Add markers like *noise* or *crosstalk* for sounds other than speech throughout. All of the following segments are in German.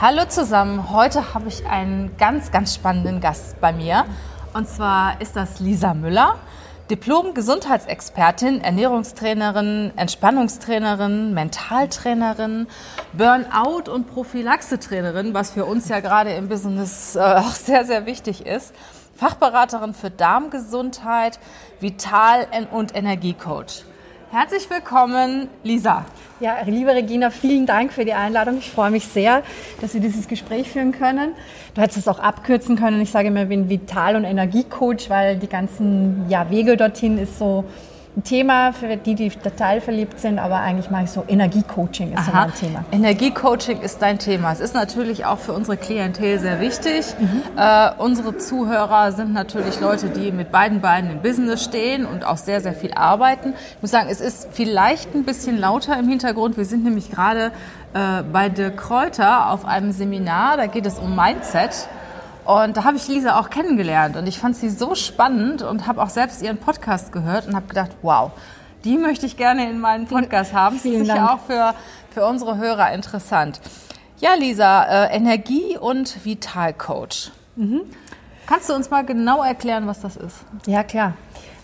Hallo zusammen, heute habe ich einen ganz, ganz spannenden Gast bei mir. Und zwar ist das Lisa Müller, Diplom-Gesundheitsexpertin, Ernährungstrainerin, Entspannungstrainerin, Mentaltrainerin, Burnout- und Prophylaxe-Trainerin, was für uns ja gerade im Business äh, *laughs* auch sehr, sehr wichtig ist. Fachberaterin für Darmgesundheit, Vital- und Energiecoach. Herzlich willkommen, Lisa. Ja, liebe Regina, vielen Dank für die Einladung. Ich freue mich sehr, dass wir dieses Gespräch führen können. Du hättest es auch abkürzen können. Ich sage immer, ich bin Vital- und Energiecoach, weil die ganzen ja, Wege dorthin ist so ein Thema für die, die total verliebt sind, aber eigentlich mache ich so Energiecoaching ist Aha. so mein Thema. Energiecoaching ist dein Thema. Es ist natürlich auch für unsere Klientel sehr wichtig. Mhm. Äh, unsere Zuhörer sind natürlich Leute, die mit beiden Beinen im Business stehen und auch sehr, sehr viel arbeiten. Ich muss sagen, es ist vielleicht ein bisschen lauter im Hintergrund. Wir sind nämlich gerade äh, bei De Kräuter auf einem Seminar. Da geht es um Mindset. Und da habe ich Lisa auch kennengelernt und ich fand sie so spannend und habe auch selbst ihren Podcast gehört und habe gedacht, wow, die möchte ich gerne in meinen Podcast haben. Das ist sicher auch für, für unsere Hörer interessant. Ja, Lisa, äh, Energie- und Vitalcoach. Mhm. Kannst du uns mal genau erklären, was das ist? Ja, klar.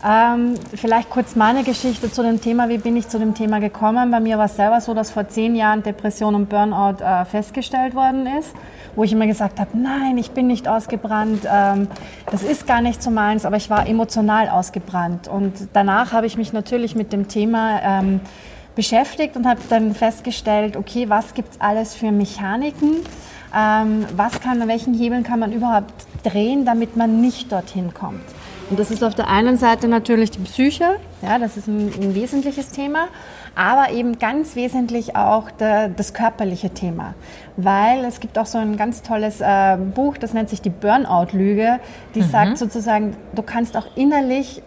Ähm, vielleicht kurz meine Geschichte zu dem Thema. Wie bin ich zu dem Thema gekommen? Bei mir war es selber so, dass vor zehn Jahren Depression und Burnout äh, festgestellt worden ist wo ich immer gesagt habe, nein, ich bin nicht ausgebrannt, ähm, das ist gar nicht so meins, aber ich war emotional ausgebrannt. Und danach habe ich mich natürlich mit dem Thema ähm, beschäftigt und habe dann festgestellt, okay, was gibt es alles für Mechaniken? Ähm, was kann, welchen Hebeln kann man überhaupt drehen, damit man nicht dorthin kommt? Und das ist auf der einen Seite natürlich die Psyche, ja, das ist ein, ein wesentliches Thema aber eben ganz wesentlich auch der, das körperliche Thema. Weil es gibt auch so ein ganz tolles äh, Buch, das nennt sich die Burnout-Lüge, die mhm. sagt sozusagen, du kannst auch innerlich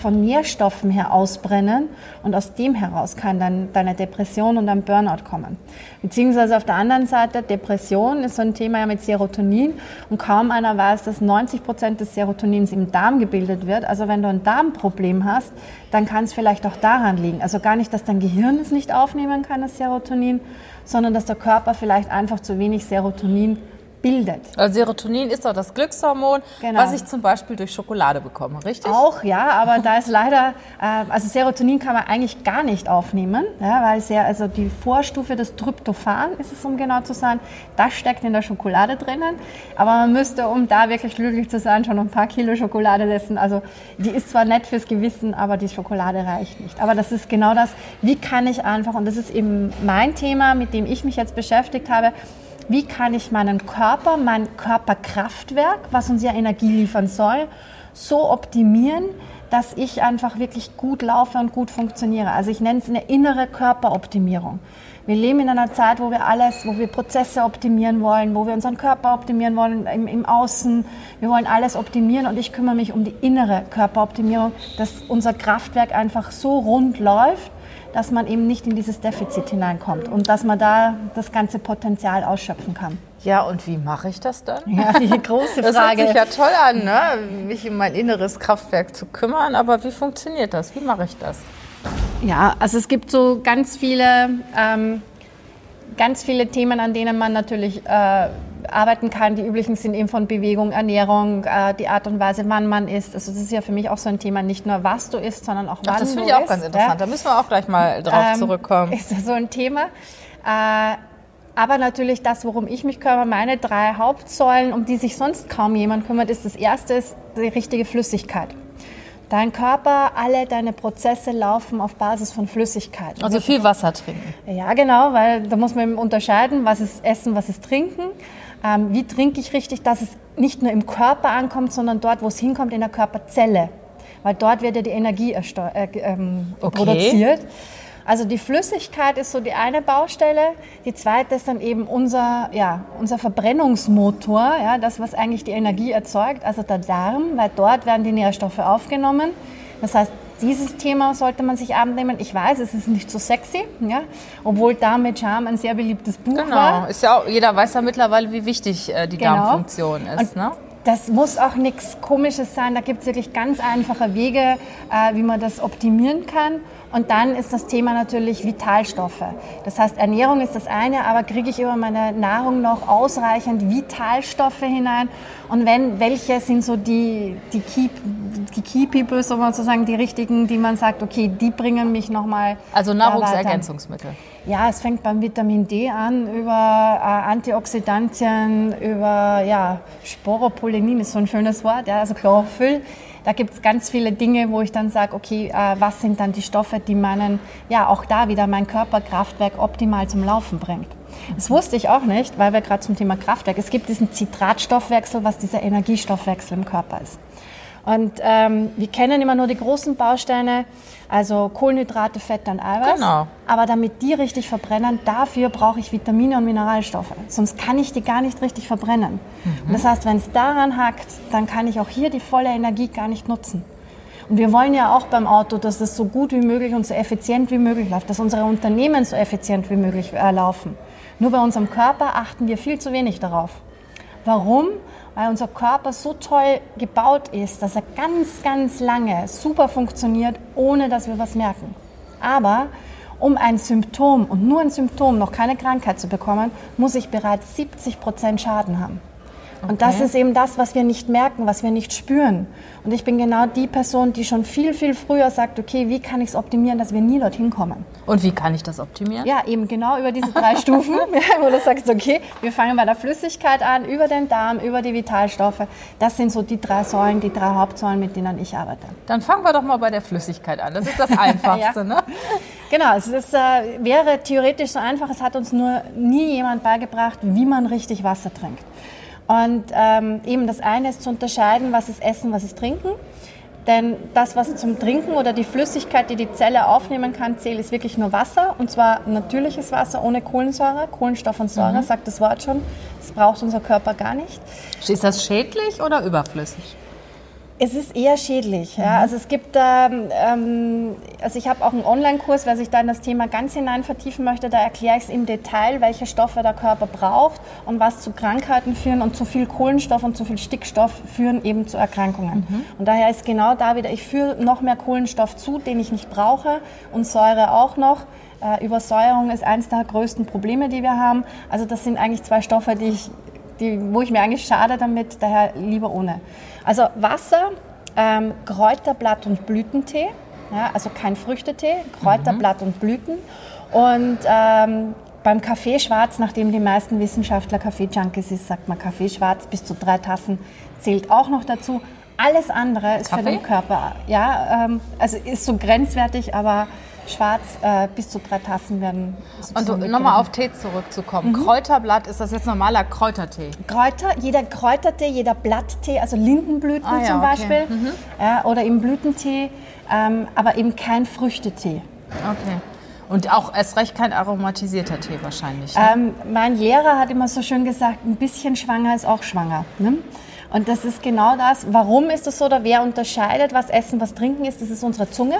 von Nährstoffen her ausbrennen und aus dem heraus kann dann deine Depression und dein Burnout kommen. Beziehungsweise auf der anderen Seite, Depression ist so ein Thema mit Serotonin und kaum einer weiß, dass 90 Prozent des Serotonins im Darm gebildet wird. Also wenn du ein Darmproblem hast, dann kann es vielleicht auch daran liegen. Also gar nicht, dass dein Gehirn es nicht aufnehmen kann, das Serotonin, sondern dass der Körper vielleicht einfach zu wenig Serotonin bildet. Also Serotonin ist doch das Glückshormon, genau. was ich zum Beispiel durch Schokolade bekomme, richtig? Auch, ja, aber da ist leider, äh, also Serotonin kann man eigentlich gar nicht aufnehmen, ja, weil sehr, also die Vorstufe des Tryptophan ist es, um genau zu sein, das steckt in der Schokolade drinnen, aber man müsste, um da wirklich glücklich zu sein, schon ein paar Kilo Schokolade essen. Also die ist zwar nett fürs Gewissen, aber die Schokolade reicht nicht. Aber das ist genau das, wie kann ich einfach, und das ist eben mein Thema, mit dem ich mich jetzt beschäftigt habe, wie kann ich meinen Körper, mein Körperkraftwerk, was uns ja Energie liefern soll, so optimieren, dass ich einfach wirklich gut laufe und gut funktioniere. Also ich nenne es eine innere Körperoptimierung. Wir leben in einer Zeit, wo wir alles, wo wir Prozesse optimieren wollen, wo wir unseren Körper optimieren wollen im, im Außen. Wir wollen alles optimieren und ich kümmere mich um die innere Körperoptimierung, dass unser Kraftwerk einfach so rund läuft, dass man eben nicht in dieses Defizit hineinkommt und dass man da das ganze Potenzial ausschöpfen kann. Ja, und wie mache ich das dann? Ja, die *laughs* große Frage. Das hört sich ja toll an, ne? mich um mein inneres Kraftwerk zu kümmern, aber wie funktioniert das? Wie mache ich das? Ja, also es gibt so ganz viele, ähm, ganz viele Themen, an denen man natürlich äh, arbeiten kann. Die üblichen sind eben von Bewegung, Ernährung, äh, die Art und Weise, wann man isst. Also das ist ja für mich auch so ein Thema, nicht nur was du isst, sondern auch wann Ach, das finde ich auch isst, ganz interessant. Ja? Da müssen wir auch gleich mal drauf ähm, zurückkommen. Ist so ein Thema. Äh, aber natürlich das, worum ich mich kümmere, meine drei Hauptsäulen, um die sich sonst kaum jemand kümmert, ist das erste ist die richtige Flüssigkeit. Dein Körper, alle deine Prozesse laufen auf Basis von Flüssigkeit. Also viel Wasser trinken. Ja, genau, weil da muss man unterscheiden, was ist Essen, was ist Trinken. Ähm, wie trinke ich richtig, dass es nicht nur im Körper ankommt, sondern dort, wo es hinkommt, in der Körperzelle. Weil dort wird ja die Energie äh, ähm, okay. produziert. Also die Flüssigkeit ist so die eine Baustelle. Die zweite ist dann eben unser, ja, unser Verbrennungsmotor, ja, das, was eigentlich die Energie erzeugt, also der Darm, weil dort werden die Nährstoffe aufgenommen. Das heißt, dieses Thema sollte man sich abend nehmen. Ich weiß, es ist nicht so sexy, ja, obwohl mit Charme ein sehr beliebtes Buch genau. war. Genau, ist ja auch, jeder weiß ja mittlerweile, wie wichtig äh, die genau. Darmfunktion ist. ne? Das muss auch nichts Komisches sein. Da gibt es wirklich ganz einfache Wege, äh, wie man das optimieren kann. Und dann ist das Thema natürlich Vitalstoffe. Das heißt, Ernährung ist das eine, aber kriege ich über meine Nahrung noch ausreichend Vitalstoffe hinein? Und wenn, welche sind so die, die Key, die Key People, sozusagen die richtigen, die man sagt, okay, die bringen mich nochmal. Also Nahrungsergänzungsmittel. Ja, es fängt beim Vitamin D an, über äh, Antioxidantien, über ja, Sporopollenin ist so ein schönes Wort, ja, also Chlorophyll. Da gibt es ganz viele Dinge, wo ich dann sage, okay, äh, was sind dann die Stoffe, die meinen, ja, auch da wieder mein Körperkraftwerk optimal zum Laufen bringt. Das wusste ich auch nicht, weil wir gerade zum Thema Kraftwerk, es gibt diesen Zitratstoffwechsel, was dieser Energiestoffwechsel im Körper ist. Und ähm, wir kennen immer nur die großen Bausteine, also Kohlenhydrate, Fette und Eiweiß. Genau. Aber damit die richtig verbrennen, dafür brauche ich Vitamine und Mineralstoffe. Sonst kann ich die gar nicht richtig verbrennen. Mhm. Und das heißt, wenn es daran hackt, dann kann ich auch hier die volle Energie gar nicht nutzen. Und wir wollen ja auch beim Auto, dass es so gut wie möglich und so effizient wie möglich läuft, dass unsere Unternehmen so effizient wie möglich äh, laufen. Nur bei unserem Körper achten wir viel zu wenig darauf. Warum? Weil unser Körper so toll gebaut ist, dass er ganz, ganz lange super funktioniert, ohne dass wir was merken. Aber um ein Symptom und nur ein Symptom, noch keine Krankheit zu bekommen, muss ich bereits 70 Prozent Schaden haben. Okay. Und das ist eben das, was wir nicht merken, was wir nicht spüren. Und ich bin genau die Person, die schon viel, viel früher sagt, okay, wie kann ich es optimieren, dass wir nie dorthin kommen. Und wie kann ich das optimieren? Ja, eben genau über diese drei *laughs* Stufen, *laughs* wo du sagst, okay, wir fangen bei der Flüssigkeit an, über den Darm, über die Vitalstoffe. Das sind so die drei Säulen, die drei Hauptsäulen, mit denen ich arbeite. Dann fangen wir doch mal bei der Flüssigkeit an. Das ist das *laughs* Einfachste, ja. ne? Genau, es ist, äh, wäre theoretisch so einfach, es hat uns nur nie jemand beigebracht, wie man richtig Wasser trinkt. Und ähm, eben das eine ist zu unterscheiden, was ist Essen, was ist Trinken. Denn das, was zum Trinken oder die Flüssigkeit, die die Zelle aufnehmen kann, zählt, ist wirklich nur Wasser. Und zwar natürliches Wasser ohne Kohlensäure. Kohlenstoff und Säure, mhm. sagt das Wort schon. Das braucht unser Körper gar nicht. Ist das schädlich oder überflüssig? Es ist eher schädlich. Ja. Mhm. Also es gibt, ähm, ähm, also ich habe auch einen Online-Kurs, wer sich da in das Thema ganz hinein vertiefen möchte, da erkläre ich es im Detail, welche Stoffe der Körper braucht und was zu Krankheiten führen und zu viel Kohlenstoff und zu viel Stickstoff führen eben zu Erkrankungen. Mhm. Und daher ist genau da wieder, ich führe noch mehr Kohlenstoff zu, den ich nicht brauche und Säure auch noch. Äh, Übersäuerung ist eines der größten Probleme, die wir haben. Also das sind eigentlich zwei Stoffe, die ich die, wo ich mir eigentlich schade damit, daher lieber ohne. Also Wasser, ähm, Kräuterblatt und Blütentee, ja, also kein Früchtetee, Kräuterblatt mhm. und Blüten. Und ähm, beim Kaffee schwarz, nachdem die meisten Wissenschaftler Kaffee-Junkies ist, sagt man Kaffee schwarz bis zu drei Tassen zählt auch noch dazu. Alles andere ist Kaffee? für den Körper, ja, ähm, also ist so grenzwertig, aber schwarz äh, bis zu drei Tassen werden. Und nochmal auf Tee zurückzukommen. Mhm. Kräuterblatt, ist das jetzt normaler Kräutertee? Kräuter, jeder Kräutertee, jeder Blatttee, also Lindenblüten ah, ja, zum Beispiel okay. mhm. ja, oder eben Blütentee, ähm, aber eben kein Früchtetee. Okay. Und auch erst recht kein aromatisierter Tee wahrscheinlich. Ne? Ähm, mein Lehrer hat immer so schön gesagt, ein bisschen schwanger ist auch schwanger. Ne? Und das ist genau das. Warum ist das so oder wer unterscheidet, was Essen, was Trinken ist? Das ist unsere Zunge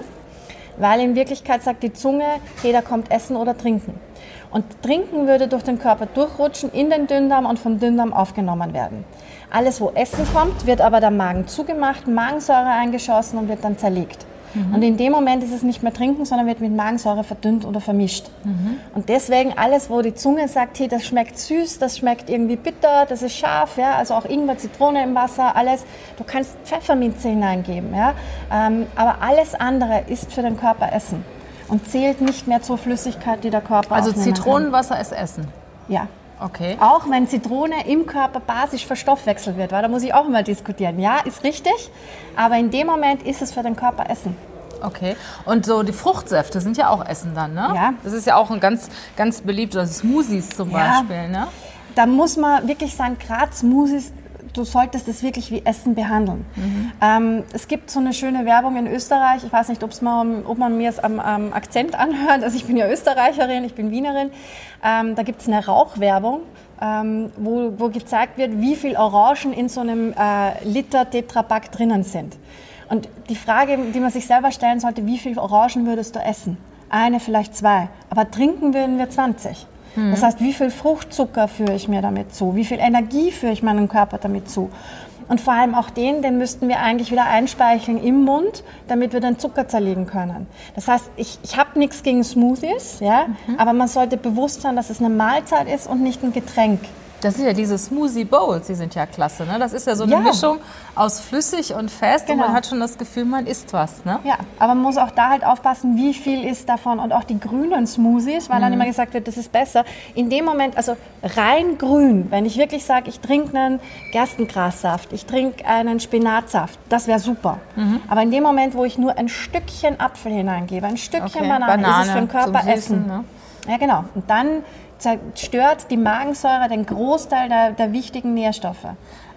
weil in Wirklichkeit sagt die Zunge, jeder kommt essen oder trinken. Und trinken würde durch den Körper durchrutschen in den Dünndarm und vom Dünndarm aufgenommen werden. Alles, wo Essen kommt, wird aber der Magen zugemacht, Magensäure eingeschossen und wird dann zerlegt. Mhm. Und in dem Moment ist es nicht mehr trinken, sondern wird mit Magensäure verdünnt oder vermischt. Mhm. Und deswegen alles, wo die Zunge sagt, hey, das schmeckt süß, das schmeckt irgendwie bitter, das ist scharf, ja, also auch Ingwer, Zitrone im Wasser, alles. Du kannst Pfefferminze hineingeben, ja, ähm, aber alles andere ist für den Körper Essen und zählt nicht mehr zur Flüssigkeit, die der Körper Also Zitronenwasser kann. ist Essen? Ja. Okay. Auch wenn Zitrone im Körper basisch verstoffwechselt wird, weil da muss ich auch mal diskutieren. Ja, ist richtig, aber in dem Moment ist es für den Körper Essen. Okay. Und so die Fruchtsäfte sind ja auch Essen dann, ne? Ja. Das ist ja auch ein ganz, ganz beliebt, also Smoothies zum ja. Beispiel, ne? Da muss man wirklich sagen, gerade Smoothies du solltest es wirklich wie Essen behandeln. Mhm. Ähm, es gibt so eine schöne Werbung in Österreich, ich weiß nicht, man, ob man mir es am, am, Akzent anhört, also ich bin ja Österreicherin, ich bin Wienerin, ähm, da gibt es eine Rauchwerbung, ähm, wo, wo, gezeigt wird, wie viel Orangen in so einem äh, Liter Tetrapack drinnen sind. Und die Frage, die man sich selber stellen sollte, wie viel Orangen würdest du essen? Eine, vielleicht zwei. Aber trinken würden wir 20. Mhm. Das heißt, wie viel Fruchtzucker führe ich mir damit zu? Wie viel Energie führe ich meinem Körper damit zu? Und vor allem auch den, den müssten wir eigentlich wieder einspeicheln im Mund, damit wir den Zucker zerlegen können. Das heißt, ich, ich habe nichts gegen Smoothies, ja, mhm. aber man sollte bewusst sein, dass es eine Mahlzeit ist und nicht ein Getränk. Das sind ja diese Smoothie Bowls, die sind ja klasse. Ne? Das ist ja so eine ja. Mischung aus flüssig und fest genau. und man hat schon das Gefühl, man isst was. Ne? Ja, aber man muss auch da halt aufpassen, wie viel ist davon und auch die grünen Smoothies, weil mhm. dann immer gesagt wird, das ist besser. In dem Moment, also rein grün, wenn ich wirklich sage, ich trinke einen Gerstengrassaft, ich trinke einen Spinatsaft, das wäre super. Mhm. Aber in dem Moment, wo ich nur ein Stückchen Apfel hineingebe, ein Stückchen okay. Banane, Banane, ist es für den Körper Essen. Ne? Ja, genau. Und dann zerstört die Magensäure den Großteil der, der wichtigen Nährstoffe.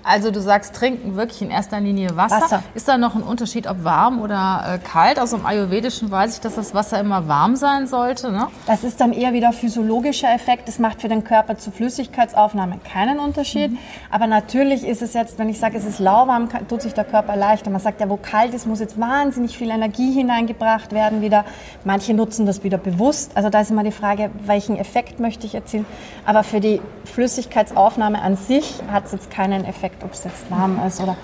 Also du sagst, trinken wirklich in erster Linie Wasser. Wasser. Ist da noch ein Unterschied, ob warm oder äh, kalt? Also im Ayurvedischen weiß ich, dass das Wasser immer warm sein sollte. Ne? Das ist dann eher wieder physiologischer Effekt. Das macht für den Körper zur Flüssigkeitsaufnahme keinen Unterschied. Mhm. Aber natürlich ist es jetzt, wenn ich sage, es ist lauwarm, tut sich der Körper leichter. Man sagt ja, wo kalt ist, muss jetzt wahnsinnig viel Energie hineingebracht werden wieder. Manche nutzen das wieder bewusst. Also da ist immer die Frage, welchen Effekt möchte ich erzielen. Aber für die Flüssigkeitsaufnahme an sich hat es jetzt keinen Effekt ob es jetzt warm ist oder.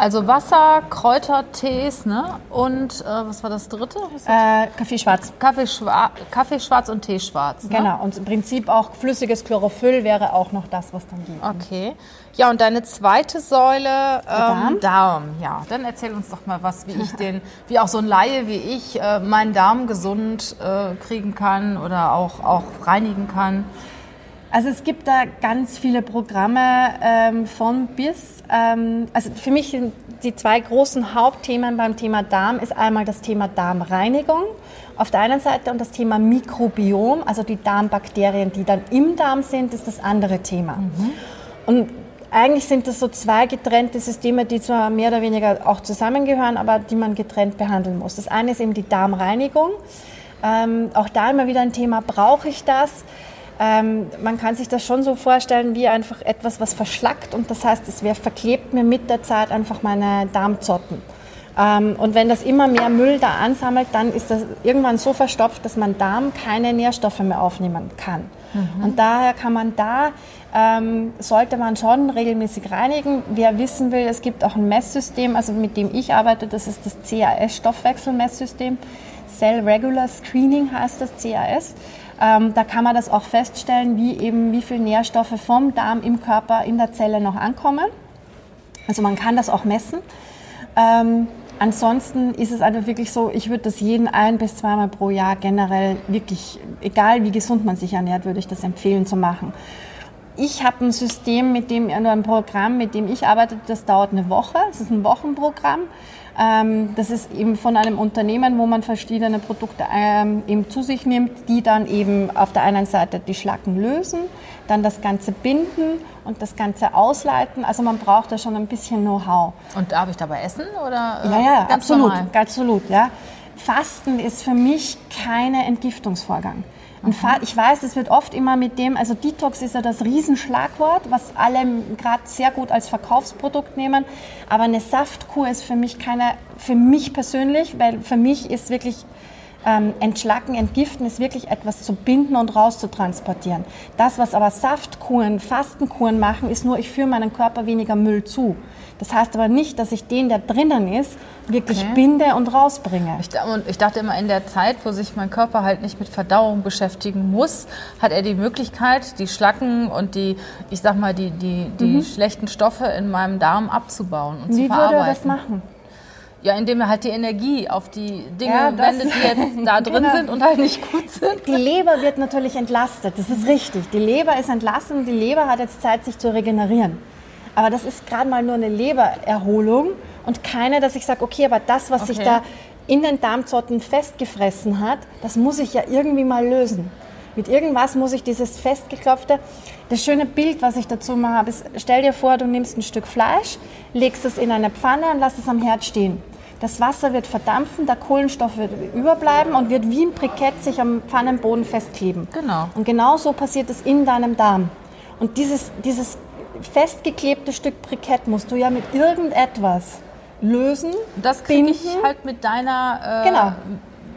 Also Wasser, Kräutertees, ne? Und äh, was war das dritte? Äh, Kaffee schwarz. Kaffee, schwa Kaffee schwarz und Tee schwarz. Ne? Genau. Und im Prinzip auch flüssiges Chlorophyll wäre auch noch das, was dann geht. Okay. Ja, und deine zweite Säule, ähm, Darm. Darm. Ja, dann erzähl uns doch mal was, wie ich den, wie auch so ein Laie wie ich äh, meinen Darm gesund äh, kriegen kann oder auch, auch reinigen kann. Also es gibt da ganz viele Programme ähm, von bis. Ähm, also für mich sind die zwei großen Hauptthemen beim Thema Darm ist einmal das Thema Darmreinigung auf der einen Seite und das Thema Mikrobiom, also die Darmbakterien, die dann im Darm sind, ist das andere Thema. Mhm. Und eigentlich sind das so zwei getrennte Systeme, die zwar mehr oder weniger auch zusammengehören, aber die man getrennt behandeln muss. Das eine ist eben die Darmreinigung. Ähm, auch da immer wieder ein Thema, brauche ich das? Ähm, man kann sich das schon so vorstellen wie einfach etwas, was verschlackt und das heißt, es verklebt mir mit der Zeit einfach meine Darmzotten. Ähm, und wenn das immer mehr Müll da ansammelt, dann ist das irgendwann so verstopft, dass mein Darm keine Nährstoffe mehr aufnehmen kann. Mhm. Und daher kann man da, ähm, sollte man schon regelmäßig reinigen. Wer wissen will, es gibt auch ein Messsystem, also mit dem ich arbeite, das ist das CAS-Stoffwechselmesssystem. Cell Regular Screening heißt das CAS. Ähm, da kann man das auch feststellen, wie eben wie viele Nährstoffe vom Darm im Körper in der Zelle noch ankommen. Also man kann das auch messen. Ähm, ansonsten ist es einfach wirklich so, ich würde das jeden ein bis zweimal pro Jahr generell wirklich, egal wie gesund man sich ernährt, würde ich das empfehlen zu machen. Ich habe ein System, mit dem, ein Programm, mit dem ich arbeite, das dauert eine Woche. Es ist ein Wochenprogramm. Ähm, das ist eben von einem Unternehmen, wo man verschiedene Produkte ähm, eben zu sich nimmt, die dann eben auf der einen Seite die Schlacken lösen, dann das Ganze binden und das Ganze ausleiten. Also man braucht da schon ein bisschen Know-how. Und darf ich dabei essen oder? Äh, ja, ja, absolut, normal? absolut, ja. Fasten ist für mich kein Entgiftungsvorgang. Und ich weiß, es wird oft immer mit dem, also Detox ist ja das Riesenschlagwort, was alle gerade sehr gut als Verkaufsprodukt nehmen. Aber eine Saftkur ist für mich keine, für mich persönlich, weil für mich ist wirklich ähm, Entschlacken, Entgiften ist wirklich etwas zu binden und rauszutransportieren. Das, was aber Saftkuren, Fastenkuren machen, ist nur, ich führe meinem Körper weniger Müll zu. Das heißt aber nicht, dass ich den, der drinnen ist, wirklich okay. binde und rausbringe. Ich, und ich dachte immer, in der Zeit, wo sich mein Körper halt nicht mit Verdauung beschäftigen muss, hat er die Möglichkeit, die Schlacken und die, ich sag mal, die, die, die mhm. schlechten Stoffe in meinem Darm abzubauen und Wie zu verarbeiten. Wie würde er das machen? Ja, indem er halt die Energie auf die Dinge ja, wendet, die jetzt da *laughs* drin genau. sind und halt nicht gut sind. Die Leber wird natürlich entlastet, das ist richtig. Die Leber ist entlastet und die Leber hat jetzt Zeit, sich zu regenerieren. Aber das ist gerade mal nur eine Lebererholung und keine, dass ich sage, okay, aber das, was okay. sich da in den Darmzotten festgefressen hat, das muss ich ja irgendwie mal lösen. Mit irgendwas muss ich dieses festgeklopfte, das schöne Bild, was ich dazu mal habe, ist, stell dir vor, du nimmst ein Stück Fleisch, legst es in eine Pfanne und lass es am Herd stehen. Das Wasser wird verdampfen, der Kohlenstoff wird überbleiben und wird wie ein Brikett sich am Pfannenboden festkleben. Genau. Und genau so passiert es in deinem Darm. Und dieses, dieses festgeklebte Stück Brikett musst du ja mit irgendetwas lösen. Das kriege ich halt mit deiner äh, Genau.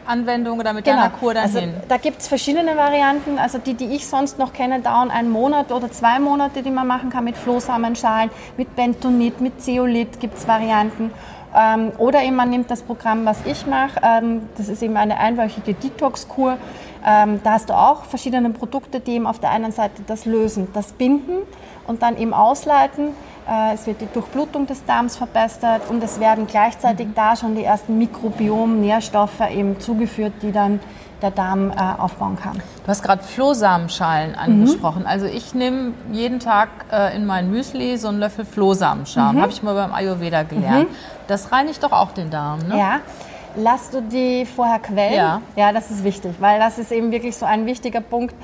Anwendung oder mit Genau. deiner Kur dann also, hin. Da gibt es verschiedene Varianten. Also die, die ich sonst noch kenne, dauern einen Monat oder zwei Monate, die man machen kann mit Flohsamenschalen, mit Bentonit, mit Zeolit gibt es Varianten. Ähm, oder eben man nimmt das Programm, was ich mache. Ähm, das ist eben eine einwöchige Detox-Kur. Ähm, da hast du auch verschiedene Produkte, die eben auf der einen Seite das lösen, das binden und dann eben ausleiten. Äh, es wird die Durchblutung des Darms verbessert und es werden gleichzeitig da schon die ersten Mikrobiom-Nährstoffe eben zugeführt, die dann der Darm äh, aufbauen kann. Du hast gerade Flohsamenschalen angesprochen. Also ich nehme jeden Tag äh, in mein Müsli so einen Löffel Flohsamenschalen. Habe ich mal beim Ayurveda gelernt. Das reinigt doch auch den Darm, ne? Ja. Lass du die vorher quellen? Ja. Ja, das ist wichtig, weil das ist eben wirklich so ein wichtiger Punkt.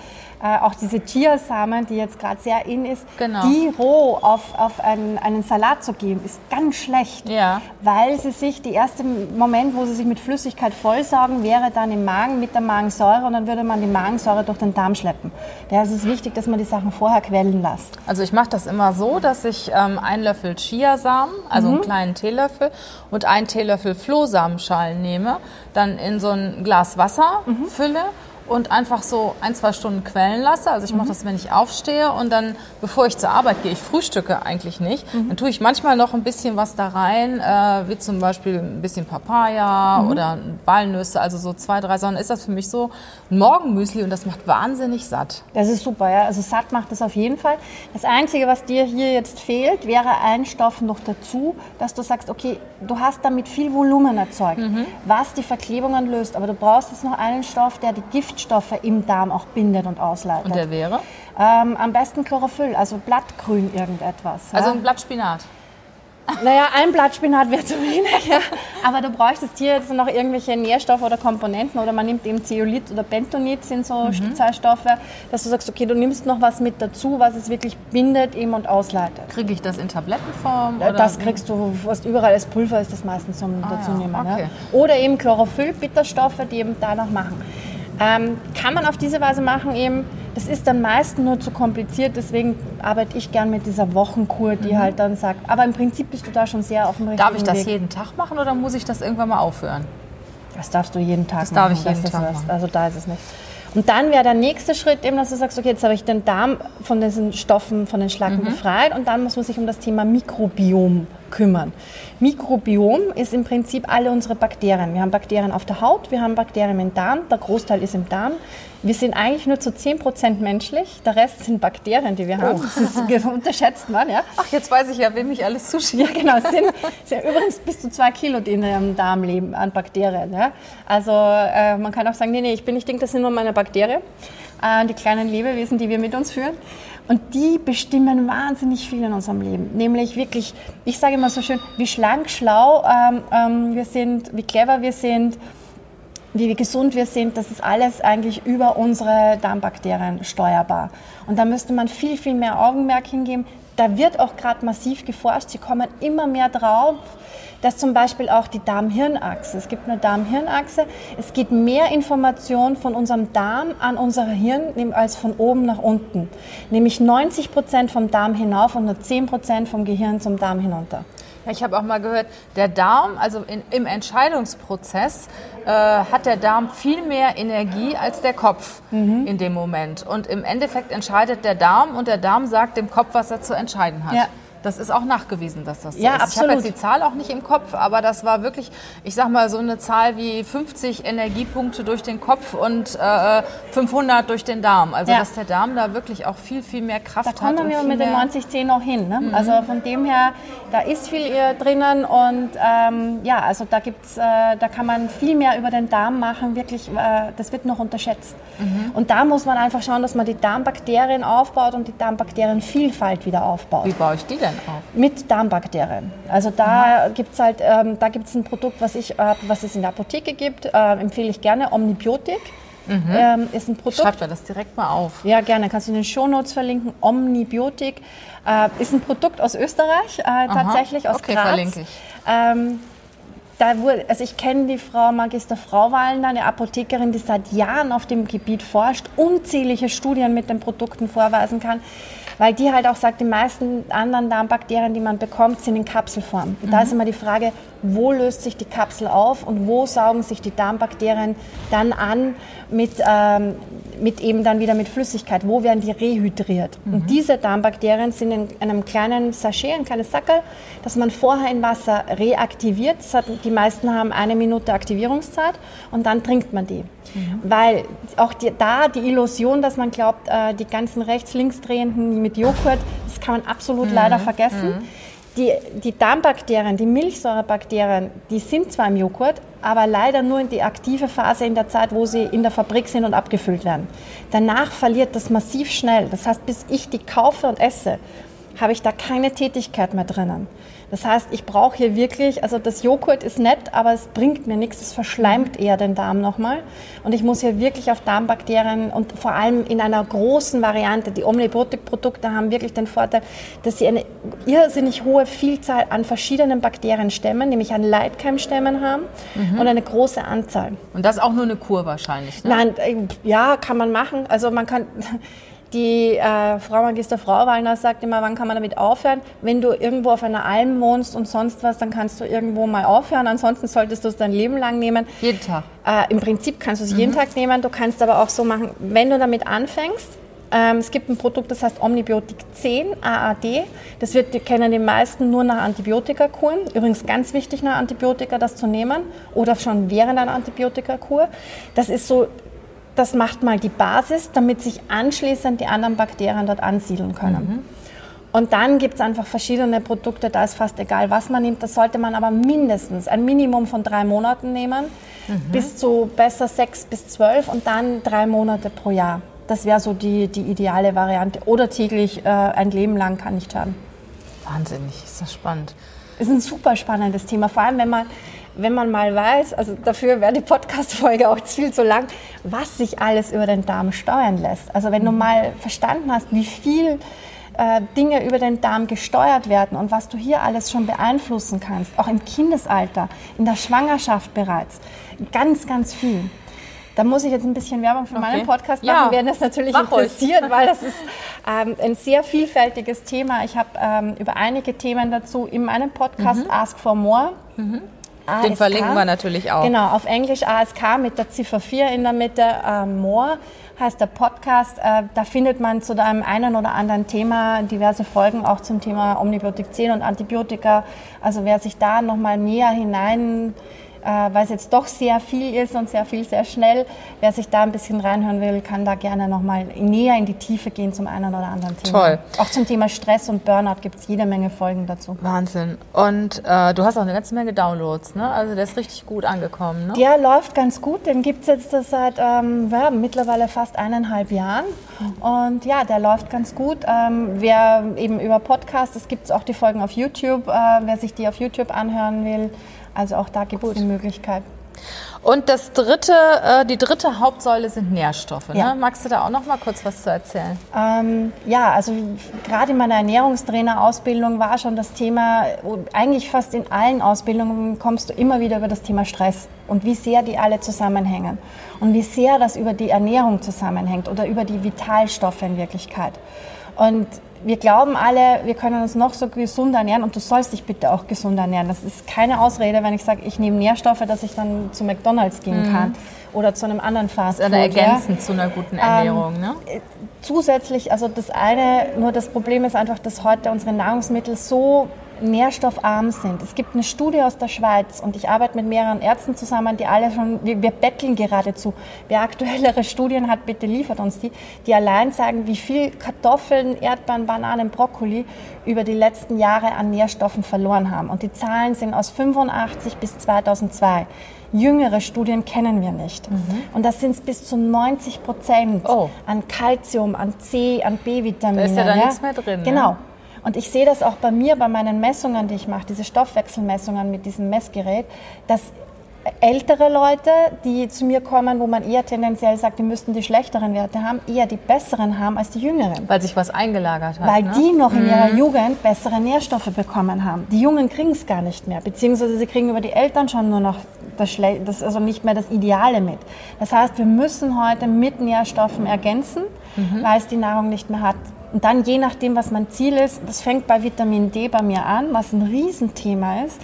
Äh, auch diese Chiasamen, die jetzt gerade sehr in ist, Genau. die roh auf, auf einen, einen Salat zu geben, ist ganz schlecht. Ja. Weil sie sich, der erste Moment, wo sie sich mit Flüssigkeit vollsaugen, wäre dann im Magen mit der Magensäure und dann würde man die Magensäure durch den Darm schleppen. Daher ist es wichtig, dass man die Sachen vorher quellen lässt. Also ich mache das immer so, dass ich ähm, einen Löffel Chiasamen, also einen kleinen Teelöffel und einen Teelöffel Flohsamenschalen nehme, dann in so ein Glas Wasser fülle und einfach so ein, zwei Stunden quellen lasse. Also ich mache das, wenn ich aufstehe und dann, bevor ich zur Arbeit gehe, ich frühstücke eigentlich nicht, dann tue ich manchmal noch ein bisschen was da rein, äh, wie zum Beispiel ein bisschen Papaya oder Walnüsse, also so zwei, drei Sachen. Ist das für mich so Morgenmüsli und das macht wahnsinnig satt. Das ist super, ja. Also satt macht das auf jeden Fall. Das Einzige, was dir hier jetzt fehlt, wäre ein Stoff noch dazu, dass du sagst, okay, du hast damit viel Volumen erzeugt, was die Verklebungen löst. Aber du brauchst jetzt noch einen Stoff, der die Giftstoffe im Darm auch bindet und ausleitet. Und der wäre? ähm, am besten Chlorophyll, also Blattgrün irgendetwas. Also ja. ein Blatt Spinat. Naja, ein Blatt Spinat wäre zu wenig, ja. aber du bräuchtest hier jetzt noch irgendwelche Nährstoffe oder Komponenten oder man nimmt eben Zeolit oder Bentonit, sind so Mhm. zwei Stoffe, dass du sagst, okay, du nimmst noch was mit dazu, was es wirklich bindet eben und ausleitet. Kriege ich das in Tablettenform? Oder Das kriegst du fast überall als Pulver ist das meistens zum Ah, dazu ja, nehmen. okay. Ja. Oder eben Chlorophyll, Bitterstoffe, die eben danach machen. Ähm, kann man auf diese Weise machen eben, das ist dann meistens nur zu kompliziert, deswegen arbeite ich gern mit dieser Wochenkur, die halt dann sagt, aber im Prinzip bist du da schon sehr auf dem richtigen Darf ich das Weg. jeden Tag machen oder muss ich das irgendwann mal aufhören? Das darfst du jeden Tag Das machen. darf ich jeden dass Tag das- machen. Also da ist es nicht. Und dann wäre der nächste Schritt eben, dass du sagst, okay, jetzt habe ich den Darm von diesen Stoffen, von den Mhm. Schlacken befreit und dann muss man sich um das Thema Mikrobiom kümmern. Mikrobiom ist im Prinzip alle unsere Bakterien. Wir haben Bakterien auf der Haut, wir haben Bakterien im Darm, der Großteil ist im Darm. Wir sind eigentlich nur zu 10% menschlich, der Rest sind Bakterien, die wir haben. Oh. Das ist, *laughs* unterschätzt man, ja. Ach, jetzt weiß ich ja, wem ich alles zuschicke. Ja, genau. Es sind, sind übrigens bis zu zwei Kilo, die in ihrem Darm leben an Bakterien. Ja? Also äh, man kann auch sagen, nee, nee, ich bin nicht denke, das sind nur meine Bakterien, äh, die kleinen Lebewesen, die wir mit uns führen. Und die bestimmen wahnsinnig viel in unserem Leben. Nämlich wirklich, ich sage immer so schön, wie schlank, schlau ähm, ähm, wir sind, wie clever wir sind, wie, gesund wir sind, das ist alles eigentlich über unsere Darmbakterien steuerbar. Und da müsste man viel, viel mehr Augenmerk hingeben. Da wird auch gerade massiv geforscht. Sie kommen immer mehr drauf, dass zum Beispiel auch die Darm-Hirn-Achse, es gibt eine Darm-Hirn-Achse, es geht mehr Information von unserem Darm an unser Hirn als von oben nach unten. Nämlich 90 Prozent vom Darm hinauf und nur 10 Prozent vom Gehirn zum Darm hinunter. Ich habe auch mal gehört, der Darm, also in, im Entscheidungsprozess, äh, hat der Darm viel mehr Energie als der Kopf Mhm. in dem Moment. Und im Endeffekt entscheidet der Darm und der Darm sagt dem Kopf, was er zu entscheiden hat. Ja. Das ist auch nachgewiesen, dass das so Ja, ist. Ich habe absolut. jetzt die Zahl auch nicht im Kopf, aber das war wirklich, ich sag mal, so eine Zahl wie 50 Energiepunkte durch den Kopf und äh, 500 durch den Darm. Also, Ja. dass der Darm da wirklich auch viel, viel mehr Kraft Da hat. kommen und wir mit den mehr- 90-10 noch hin. Ne? Also von dem her, da ist viel äh, drinnen und ähm, ja, also da gibt's, äh, da kann man viel mehr über den Darm machen. Wirklich, äh, das wird noch unterschätzt. Und da muss man einfach schauen, dass man die Darmbakterien aufbaut und die Darmbakterienvielfalt wieder aufbaut. Wie baue ich die denn auf? Mit Darmbakterien. Also da gibt's halt, ähm, da gibt's ein Produkt, was ich, äh, was es in der Apotheke gibt, äh, empfehle ich gerne, Omnibiotik. ähm, ist ein Produkt. Schreibt mir das direkt mal auf. Ja, gerne. Kannst du in den Shownotes verlinken. Omnibiotik äh, ist ein Produkt aus Österreich, äh, tatsächlich aus Okay, Graz. verlinke ich. Ähm, da wurde, also ich kenne die Frau Magister Frau Wallner, eine Apothekerin, die seit Jahren auf dem Gebiet forscht, unzählige Studien mit den Produkten vorweisen kann, weil die halt auch sagt, die meisten anderen Darmbakterien, die man bekommt, sind in Kapselform. Und da ist immer die Frage, wo löst sich die Kapsel auf und wo saugen sich die Darmbakterien dann an mit, ähm, mit eben dann wieder mit Flüssigkeit, wo werden die rehydriert. Und diese Darmbakterien sind in einem kleinen Sachet, ein kleines Sackerl, das man vorher in Wasser reaktiviert. Hat, die meisten haben eine Minute Aktivierungszeit und dann trinkt man die. Weil auch die, da die Illusion, dass man glaubt, äh, die ganzen rechts-links-drehenden mit Joghurt, das kann man absolut leider vergessen. Die, die Darmbakterien, die Milchsäurebakterien, die sind zwar im Joghurt, aber leider nur in die aktive Phase in der Zeit, wo sie in der Fabrik sind und abgefüllt werden. Danach verliert das massiv schnell. Das heißt, bis ich die kaufe und esse, habe ich da keine Tätigkeit mehr drinnen. Das heißt, ich brauche hier wirklich, also das Joghurt ist nett, aber es bringt mir nichts, es verschleimt eher den Darm nochmal. Und ich muss hier wirklich auf Darmbakterien und vor allem in einer großen Variante, die Omnibiotik-Produkte haben wirklich den Vorteil, dass sie eine irrsinnig hohe Vielzahl an verschiedenen Bakterienstämmen, nämlich an Leitkeimstämmen haben und eine große Anzahl. Und das ist auch nur eine Kur wahrscheinlich. Ne? Nein, äh, ja, kann man machen. Also man kann. *laughs* Die äh, Frau Magister Frau Wallner sagt immer, wann kann man damit aufhören? Wenn du irgendwo auf einer Alm wohnst und sonst was, dann kannst du irgendwo mal aufhören. Ansonsten solltest du es dein Leben lang nehmen. Jeden Tag. Äh, Im Prinzip kannst du es jeden Tag nehmen. Du kannst aber auch so machen, wenn du damit anfängst. Ähm, es gibt ein Produkt, das heißt Omnibiotik 10, AAD. Das wird, kennen die meisten nur nach Antibiotikakuren. Übrigens ganz wichtig nach Antibiotika das zu nehmen oder schon während einer Antibiotikakur. Das ist so, das macht mal die Basis, damit sich anschließend die anderen Bakterien dort ansiedeln können. Und dann gibt es einfach verschiedene Produkte, da ist fast egal, was man nimmt. Das sollte man aber mindestens ein Minimum von drei Monaten nehmen, bis zu besser sechs bis zwölf und dann drei Monate pro Jahr. Das wäre so die, die ideale Variante. Oder täglich äh, ein Leben lang kann nicht schaden. Wahnsinnig, ist das spannend. Ist ein super spannendes Thema, vor allem wenn man, wenn man mal weiß, also dafür wäre die Podcast-Folge auch viel zu lang, was sich alles über den Darm steuern lässt. Also wenn du mal verstanden hast, wie viel äh, Dinge über den Darm gesteuert werden und was du hier alles schon beeinflussen kannst, auch im Kindesalter, in der Schwangerschaft bereits, ganz, ganz viel. Da muss ich jetzt ein bisschen Werbung für meinen Podcast machen, Ja. wer das natürlich Mach interessiert, weil das *laughs* ist ähm, ein sehr vielfältiges Thema. Ich habe ähm, über einige Themen dazu in meinem Podcast Ask for More. Den ASK. verlinken wir natürlich auch. Genau, auf Englisch ASK mit der Ziffer 4 in der Mitte. Äh, More heißt der Podcast. Äh, da findet man zu einem einen oder anderen Thema diverse Folgen auch zum Thema Omnibiotik 10 und Antibiotika. Also wer sich da nochmal näher hinein weil es jetzt doch sehr viel ist und sehr viel sehr schnell. Wer sich da ein bisschen reinhören will, kann da gerne nochmal näher in die Tiefe gehen zum einen oder anderen Thema. Toll. Auch zum Thema Stress und Burnout gibt es jede Menge Folgen dazu. Wahnsinn. Und äh, du hast auch eine ganze Menge Downloads, ne? Also der ist richtig gut angekommen, ne? Der läuft ganz gut, den gibt es jetzt seit ähm, ja, mittlerweile fast eineinhalb Jahren. Und ja, der läuft ganz gut. Ähm, wer eben über Podcast, es gibt auch die Folgen auf YouTube, äh, wer sich die auf YouTube anhören will. Also auch da gibt es die Möglichkeit. Und das dritte, äh, die dritte Hauptsäule sind Nährstoffe. Ja. Ne? Magst du da auch noch mal kurz was zu erzählen? Ähm, ja, also gerade in meiner Ernährungstrainer-Ausbildung war schon das Thema, eigentlich fast in allen Ausbildungen kommst du immer wieder über das Thema Stress und wie sehr die alle zusammenhängen und wie sehr das über die Ernährung zusammenhängt oder über die Vitalstoffe in Wirklichkeit. Und wir glauben alle, wir können uns noch so gesund ernähren und du sollst dich bitte auch gesund ernähren. Das ist keine Ausrede, wenn ich sage, ich nehme Nährstoffe, dass ich dann zu McDonalds gehen kann oder zu einem anderen Fast Also Food. ja. ergänzend zu einer guten Ernährung, ne? Zusätzlich, also das eine, nur das Problem ist einfach, dass heute unsere Nahrungsmittel so nährstoffarm sind. Es gibt eine Studie aus der Schweiz und ich arbeite mit mehreren Ärzten zusammen, die alle schon, wir, wir betteln geradezu. Wer aktuellere Studien hat, bitte liefert uns die, die allein sagen, wie viel Kartoffeln, Erdbeeren, Bananen, Brokkoli über die letzten Jahre an Nährstoffen verloren haben. Und die Zahlen sind aus 85 bis 2002. Jüngere Studien kennen wir nicht. Und das sind bis zu 90 Prozent Oh. an Kalzium, an C, an B-Vitaminen. Da ist ja dann nichts mehr drin, ne? Und ich sehe das auch bei mir, bei meinen Messungen, die ich mache, diese Stoffwechselmessungen mit diesem Messgerät, dass ältere Leute, die zu mir kommen, wo man eher tendenziell sagt, die müssten die schlechteren Werte haben, eher die besseren haben als die jüngeren. Weil sich was eingelagert hat. Weil ne? die noch in ihrer Jugend bessere Nährstoffe bekommen haben. Die Jungen kriegen es gar nicht mehr, beziehungsweise sie kriegen über die Eltern schon nur noch das, Schle das also nicht mehr das Ideale mit. Das heißt, wir müssen heute mit Nährstoffen ergänzen, weil es die Nahrung nicht mehr hat. Und dann je nachdem, was mein Ziel ist, das fängt bei Vitamin D bei mir an, was ein Riesenthema ist,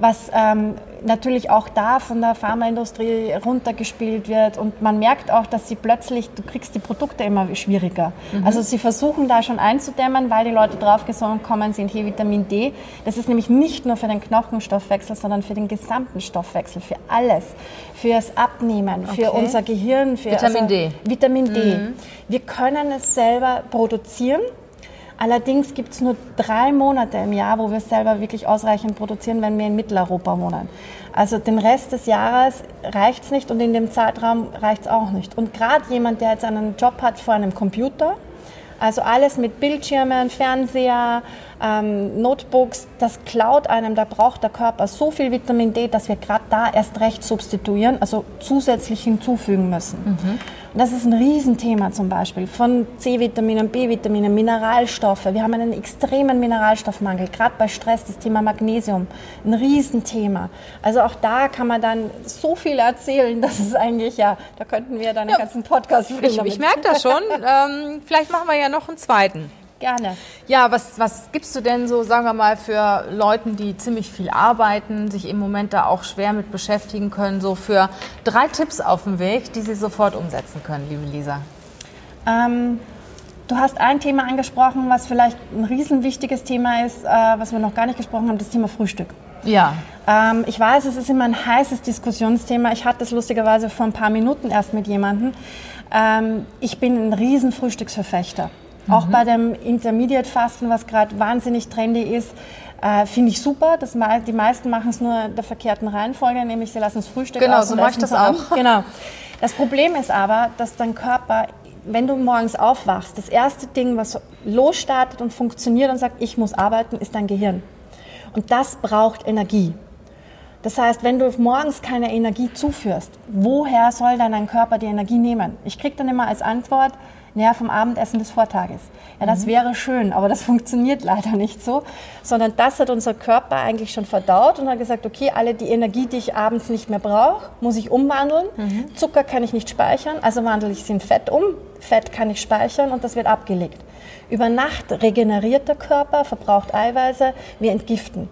was ähm, natürlich auch da von der Pharmaindustrie runtergespielt wird. Und man merkt auch, dass sie plötzlich, du kriegst die Produkte immer schwieriger. Also sie versuchen da schon einzudämmen, weil die Leute draufgekommen sind, hier Vitamin D. Das ist nämlich nicht nur für den Knochenstoffwechsel, sondern für den gesamten Stoffwechsel, für alles. Fürs Abnehmen, für Okay. unser Gehirn. Für also Vitamin D. Vitamin D. Wir können es selber produzieren. Allerdings gibt es nur drei Monate im Jahr, wo wir selber wirklich ausreichend produzieren, wenn wir in Mitteleuropa wohnen. Also den Rest des Jahres reicht es nicht und in dem Zeitraum reicht es auch nicht. Und gerade jemand, der jetzt einen Job hat vor einem Computer, also alles mit Bildschirmen, Fernseher, ähm, Notebooks, das klaut einem, da braucht der Körper so viel Vitamin D, dass wir gerade da erst recht substituieren, also zusätzlich hinzufügen müssen. Und das ist ein Riesenthema zum Beispiel von C-Vitaminen, B-Vitaminen, Mineralstoffe. Wir haben einen extremen Mineralstoffmangel, gerade bei Stress, das Thema Magnesium, ein Riesenthema. Also auch da kann man dann so viel erzählen, dass es eigentlich, ja, da könnten wir dann einen ganzen Podcast füllen. Ich, ich merke das schon. *laughs* ähm, vielleicht machen wir ja noch einen zweiten. Gerne. Ja, was, was gibst du denn so, sagen wir mal, für Leuten, die ziemlich viel arbeiten, sich im Moment da auch schwer mit beschäftigen können, so für drei Tipps auf dem Weg, die sie sofort umsetzen können, liebe Lisa? Ähm, du hast ein Thema angesprochen, was vielleicht ein riesenwichtiges Thema ist, äh, was wir noch gar nicht gesprochen haben, das Thema Frühstück. Ja. Ähm, ich weiß, es ist immer ein heißes Diskussionsthema. Ich hatte es lustigerweise vor ein paar Minuten erst mit jemandem. Ähm, ich bin ein riesen Frühstücksverfechter. Auch bei dem Intermediate-Fasten, was gerade wahnsinnig trendy ist, äh, finde ich super. Das, die meisten machen es nur der verkehrten Reihenfolge, nämlich sie lassen das Frühstück Genau, aus so und mache ich das es auch. Genau. Das Problem ist aber, dass dein Körper, wenn du morgens aufwachst, das erste Ding, was losstartet und funktioniert und sagt, ich muss arbeiten, ist dein Gehirn. Und das braucht Energie. Das heißt, wenn du morgens keine Energie zuführst, woher soll dann dein Körper die Energie nehmen? Ich kriege dann immer als Antwort, naja, vom Abendessen des Vortages. Ja, das wäre schön, aber das *laughs* funktioniert leider nicht so, sondern das hat unser Körper eigentlich schon verdaut und hat gesagt, okay, alle die Energie, die ich abends nicht mehr brauche, muss ich umwandeln. Zucker kann ich nicht speichern, also wandle ich sie in Fett um. Fett kann ich speichern und das wird abgelegt. Über Nacht regeneriert der Körper, verbraucht Eiweiße, wir entgiften.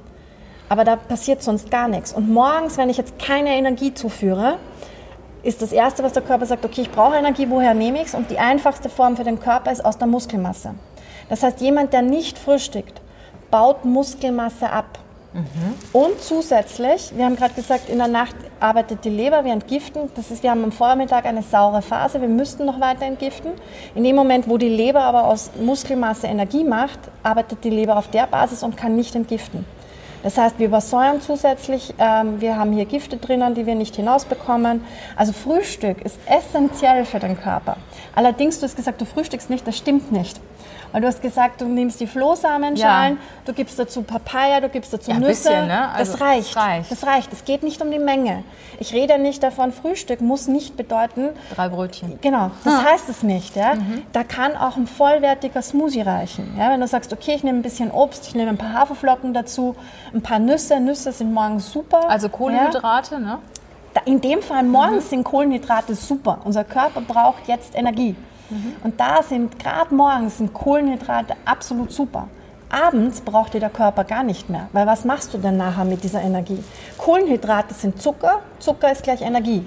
Aber da passiert sonst gar nichts. Und morgens, wenn ich jetzt keine Energie zuführe, ist das Erste, was der Körper sagt, okay, ich brauche Energie, woher nehme ich es? Und die einfachste Form für den Körper ist aus der Muskelmasse. Das heißt, jemand, der nicht frühstückt, baut Muskelmasse ab. Und zusätzlich, wir haben gerade gesagt, in der Nacht arbeitet die Leber, wir entgiften. Das ist, wir haben am Vormittag eine saure Phase, wir müssten noch weiter entgiften. In dem Moment, wo die Leber aber aus Muskelmasse Energie macht, arbeitet die Leber auf der Basis und kann nicht entgiften. Das heißt, wir übersäuern zusätzlich, ähm, wir haben hier Gifte drinnen, die wir nicht hinausbekommen. Also Frühstück ist essentiell für den Körper. Allerdings, du hast gesagt, du frühstückst nicht, das stimmt nicht. Weil du hast gesagt, du nimmst die Flohsamenschalen, Ja. du gibst dazu Papaya, du gibst dazu Ja, Nüsse. bisschen, ne? Also, das reicht. das reicht. Das reicht. Es geht nicht um die Menge. Ich rede nicht davon, Frühstück muss nicht bedeuten, Drei Brötchen. Genau, das heißt es nicht. Ja? Mhm. Da kann auch ein vollwertiger Smoothie reichen. Ja? Wenn du sagst, okay, ich nehme ein bisschen Obst, ich nehme ein paar Haferflocken dazu, ein paar Nüsse. Nüsse sind morgens super. Also Ja? Kohlenhydrate, ne? Da- In dem Fall morgens sind Kohlenhydrate super. Unser Körper braucht jetzt Energie. Und da sind gerade morgens sind Kohlenhydrate absolut super. Abends braucht dir der Körper gar nicht mehr, weil was machst du denn nachher mit dieser Energie? Kohlenhydrate sind Zucker, Zucker ist gleich Energie.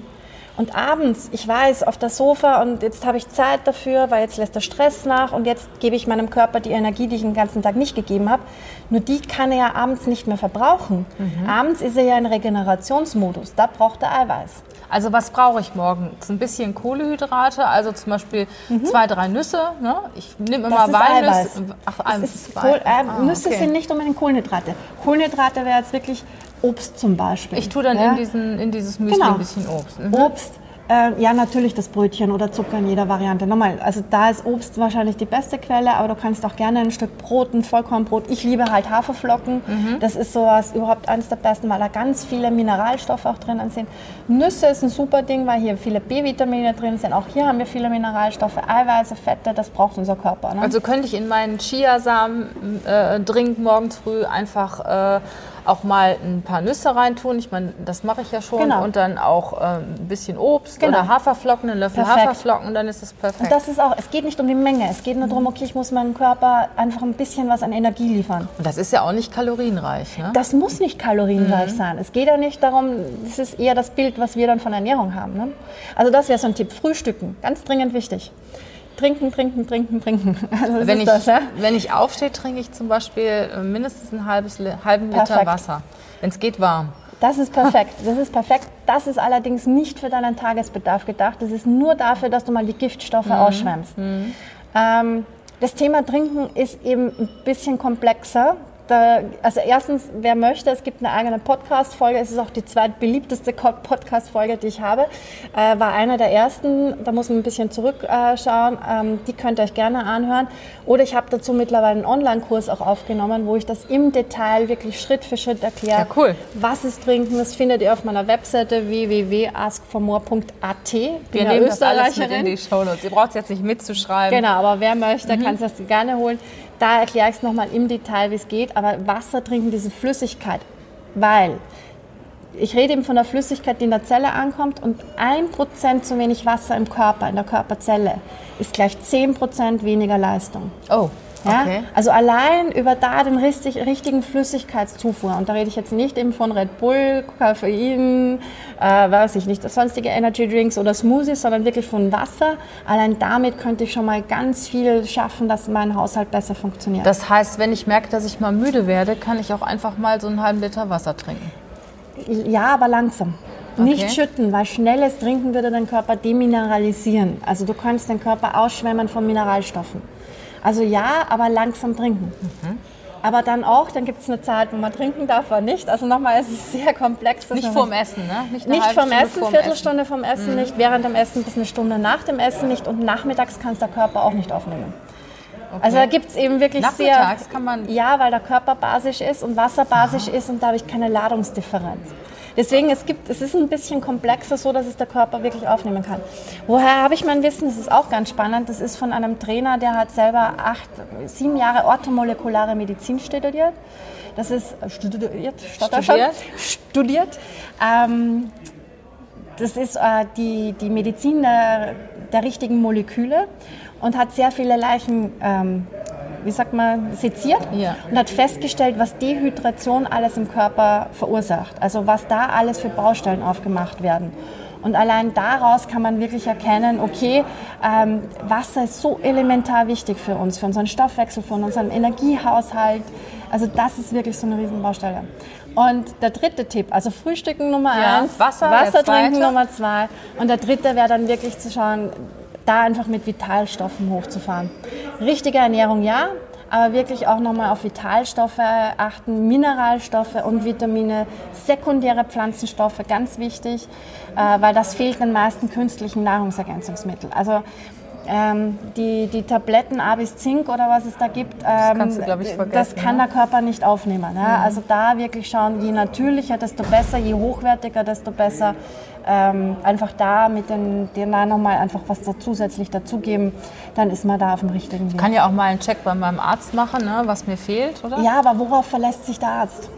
Und abends, ich weiß, auf das Sofa und jetzt habe ich Zeit dafür, weil jetzt lässt der Stress nach und jetzt gebe ich meinem Körper die Energie, die ich den ganzen Tag nicht gegeben habe. Nur die kann er ja abends nicht mehr verbrauchen. Abends ist er ja in Regenerationsmodus, da braucht er Eiweiß. Also was brauche ich morgens? Ein bisschen Kohlenhydrate, also zum Beispiel zwei, drei Nüsse. Ne? Ich nehme immer Mhm. Das ist Eiweiß. Walnüsse. Ach, Das ist. Kohl, äh, Ah, Nüsse okay. sind nicht unbedingt Kohlenhydrate. Kohlenhydrate wäre jetzt wirklich Obst zum Beispiel. Ich tue dann Ja? in, diesen, in dieses Müsli Genau. ein bisschen Obst. Mhm. Obst, Äh, ja, natürlich das Brötchen oder Zucker in jeder Variante. Nochmal, also da ist Obst wahrscheinlich die beste Quelle, aber du kannst auch gerne ein Stück Brot, ein Vollkornbrot. Ich liebe halt Haferflocken. Mhm. Das ist sowas überhaupt eines der besten, weil da ganz viele Mineralstoffe auch drinnen sind. Nüsse ist ein super Ding, weil hier viele B-Vitamine drin sind. Auch hier haben wir viele Mineralstoffe, Eiweiße, Fette, das braucht unser Körper. Ne? Also könnte ich in meinen Chiasamen-Drink äh, morgens früh einfach... Äh, auch mal ein paar Nüsse reintun. Ich meine, das mache ich ja schon. Genau. Und dann auch äh, ein bisschen Obst genau. oder Haferflocken, einen Löffel perfekt. Haferflocken, dann ist das perfekt. Und das ist auch, es geht nicht um die Menge, es geht nur darum, okay, ich muss meinem Körper einfach ein bisschen was an Energie liefern. Und das ist ja auch nicht kalorienreich, ne? Das muss nicht kalorienreich mhm. sein. Es geht ja nicht darum, das ist eher das Bild, was wir dann von Ernährung haben. Ne? Also das wäre so ein Tipp. Frühstücken, ganz dringend wichtig trinken, trinken, trinken, trinken. *laughs* Also wenn, ich, das, ja? wenn ich aufstehe, trinke ich zum Beispiel äh, mindestens einen halben Liter perfekt. Wasser. Wenn es geht, warm. Das ist perfekt. Das ist perfekt. Das ist allerdings nicht für deinen Tagesbedarf gedacht. Das ist nur dafür, dass du mal die Giftstoffe mhm. ausschwemmst. Mhm. Ähm, das Thema Trinken ist eben ein bisschen komplexer. Da, also erstens, wer möchte, es gibt eine eigene Podcast-Folge. Es ist auch die zweitbeliebteste Podcast-Folge, die ich habe. Äh, war einer der ersten. Da muss man ein bisschen zurückschauen. Ähm, die könnt ihr euch gerne anhören. Oder ich habe dazu mittlerweile einen Online-Kurs auch aufgenommen, wo ich das im Detail wirklich Schritt für Schritt erkläre. Ja, cool. Was ist Trinken? Das findet ihr auf meiner Webseite www.askformore.at. Wir nehmen das alles mit in die Show Notes. Ihr braucht es jetzt nicht mitzuschreiben. Genau, aber wer möchte, mhm. kann es das gerne holen. Da erkläre ich es nochmal im Detail, wie es geht. Aber Wasser trinken, diese Flüssigkeit, weil ich rede eben von der Flüssigkeit, die in der Zelle ankommt und ein Prozent zu wenig Wasser im Körper, in der Körperzelle, ist gleich 10% weniger Leistung. Oh. Ja? Okay. Also allein über da den richtig, richtigen Flüssigkeitszufuhr, und da rede ich jetzt nicht eben von Red Bull, Koffein, äh, weiß ich nicht, sonstige Energy Drinks oder Smoothies, sondern wirklich von Wasser. Allein damit könnte ich schon mal ganz viel schaffen, dass mein Haushalt besser funktioniert. Das heißt, wenn ich merke, dass ich mal müde werde, kann ich auch einfach mal so einen halben Liter Wasser trinken? Ja, aber langsam. Okay. Nicht schütten, weil schnelles Trinken würde den Körper demineralisieren. Also du kannst den Körper ausschwemmen von Mineralstoffen. Also ja, aber langsam trinken. Mhm. Aber dann auch, dann gibt es eine Zeit, wo man trinken darf oder nicht. Also nochmal, es ist sehr komplex. Nicht vorm Essen, ne? Nicht, nicht vorm Stunde Essen, vorm Viertelstunde vorm Essen mhm. nicht, während dem Essen bis eine Stunde nach dem Essen nicht und nachmittags kann es der Körper auch nicht aufnehmen. Okay. Also da gibt es eben wirklich sehr... kann man... Ja, weil der Körper basisch ist und Wasser basisch Aha. ist und da habe ich keine Ladungsdifferenz. Deswegen, es, gibt, es ist ein bisschen komplexer so, dass es der Körper wirklich aufnehmen kann. Woher habe ich mein Wissen? Das ist auch ganz spannend. Das ist von einem Trainer, der hat selber acht, sieben Jahre orthomolekulare Medizin studiert. Das ist äh, studiert, studiert. studiert. Ähm, das ist äh, die, die Medizin der, der richtigen Moleküle und hat sehr viele Leichen ähm, wie sagt man, seziert ja. und hat festgestellt, was Dehydration alles im Körper verursacht. Also was da alles für Baustellen aufgemacht werden. Und allein daraus kann man wirklich erkennen, okay, ähm, Wasser ist so elementar wichtig für uns, für unseren Stoffwechsel, für unseren Energiehaushalt. Also das ist wirklich so eine Riesenbaustelle. Und der dritte Tipp, also Frühstücken Nummer ja, eins, Wasser, Wasser trinken Nummer zwei. Und der dritte wäre dann wirklich zu schauen, da einfach mit Vitalstoffen hochzufahren. Richtige Ernährung ja, aber wirklich auch nochmal auf Vitalstoffe achten, Mineralstoffe und Vitamine, sekundäre Pflanzenstoffe, ganz wichtig, äh, weil das fehlt den meisten künstlichen Nahrungsergänzungsmitteln. Also ähm, die, die Tabletten A bis Zink oder was es da gibt, ähm, das, du, ich, das kann der Körper nicht aufnehmen. Ja? Mhm. Also da wirklich schauen, je natürlicher, desto besser, je hochwertiger, desto besser. Ähm, einfach da mit den DNA nochmal einfach was da zusätzlich dazugeben, dann ist man da auf dem richtigen Weg. Ich kann ja auch mal einen Check bei meinem Arzt machen, ne, was mir fehlt, oder? Ja, aber worauf verlässt sich der Arzt?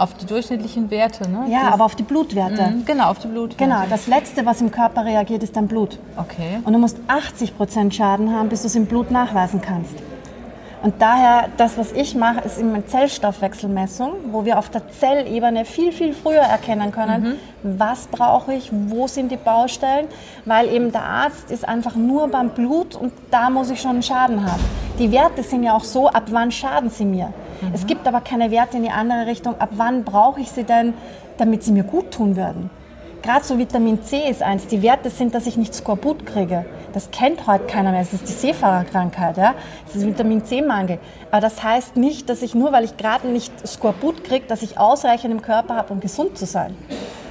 Auf die durchschnittlichen Werte, ne? Ja, das aber auf die Blutwerte. Mhm, genau, auf die Blutwerte. Genau, das Letzte, was im Körper reagiert, ist dein Blut. Okay. Und du musst 80 Prozent Schaden haben, bis du es im Blut nachweisen kannst. Und daher, das, was ich mache, ist immer Zellstoffwechselmessung, wo wir auf der Zellebene viel, viel früher erkennen können, mhm. was brauche ich, wo sind die Baustellen, weil eben der Arzt ist einfach nur beim Blut und da muss ich schon einen Schaden haben. Die Werte sind ja auch so, ab wann schaden sie mir. Mhm. Es gibt aber keine Werte in die andere Richtung, ab wann brauche ich sie denn, damit sie mir gut tun würden. Gerade so Vitamin C ist eins. Die Werte sind, dass ich nicht Skorbut kriege. Das kennt heute keiner mehr. Das ist die Seefahrerkrankheit. Ja? Das ist Vitamin C-Mangel. Aber das heißt nicht, dass ich nur, weil ich gerade nicht Skorbut kriege, dass ich ausreichend im Körper habe, um gesund zu sein.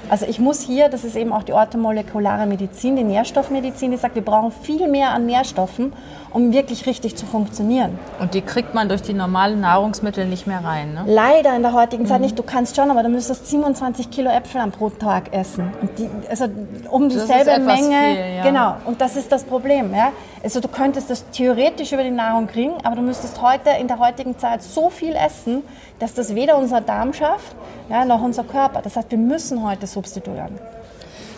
Also ich muss hier, das ist eben auch die orthomolekulare Medizin, die Nährstoffmedizin, die sagt, wir brauchen viel mehr an Nährstoffen, um wirklich richtig zu funktionieren. Und die kriegt man durch die normalen Nahrungsmittel nicht mehr rein, ne? Leider in der heutigen Zeit nicht. Du kannst schon, aber du müsstest 27 Kilo Äpfel am pro Tag essen. Und die, also um Das ist dieselbe Menge. viel, ja. Genau. Und das ist das Problem. Ja? Also du könntest das theoretisch über die Nahrung kriegen, aber du müsstest heute in der heutigen Zeit so viel essen, dass das weder unser Darm schafft, ja, noch unser Körper. Das heißt, wir müssen heute substituieren.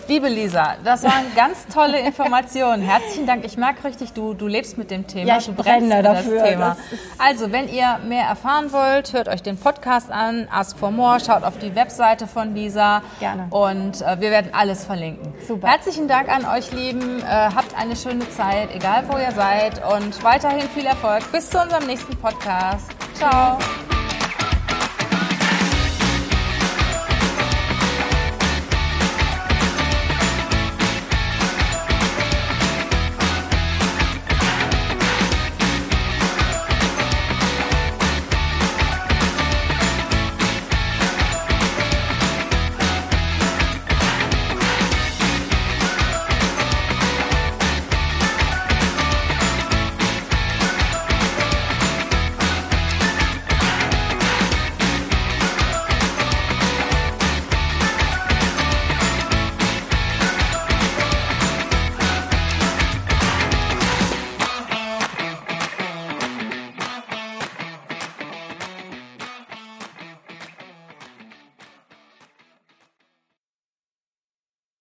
Liebe Lisa, das waren *laughs* ganz tolle Informationen. Herzlichen Dank. Ich merke richtig, du, du lebst mit dem Thema. Ja, ich du brennst brenne für dafür. Das Thema. Das also, wenn ihr mehr erfahren wollt, hört euch den Podcast an, Ask for More, schaut auf die Webseite von Lisa. Gerne. Und äh, wir werden alles verlinken. Super. Herzlichen Dank an euch, Lieben. Äh, habt eine schöne Zeit, egal wo ihr seid. Und weiterhin viel Erfolg. Bis zu unserem nächsten Podcast. Ciao.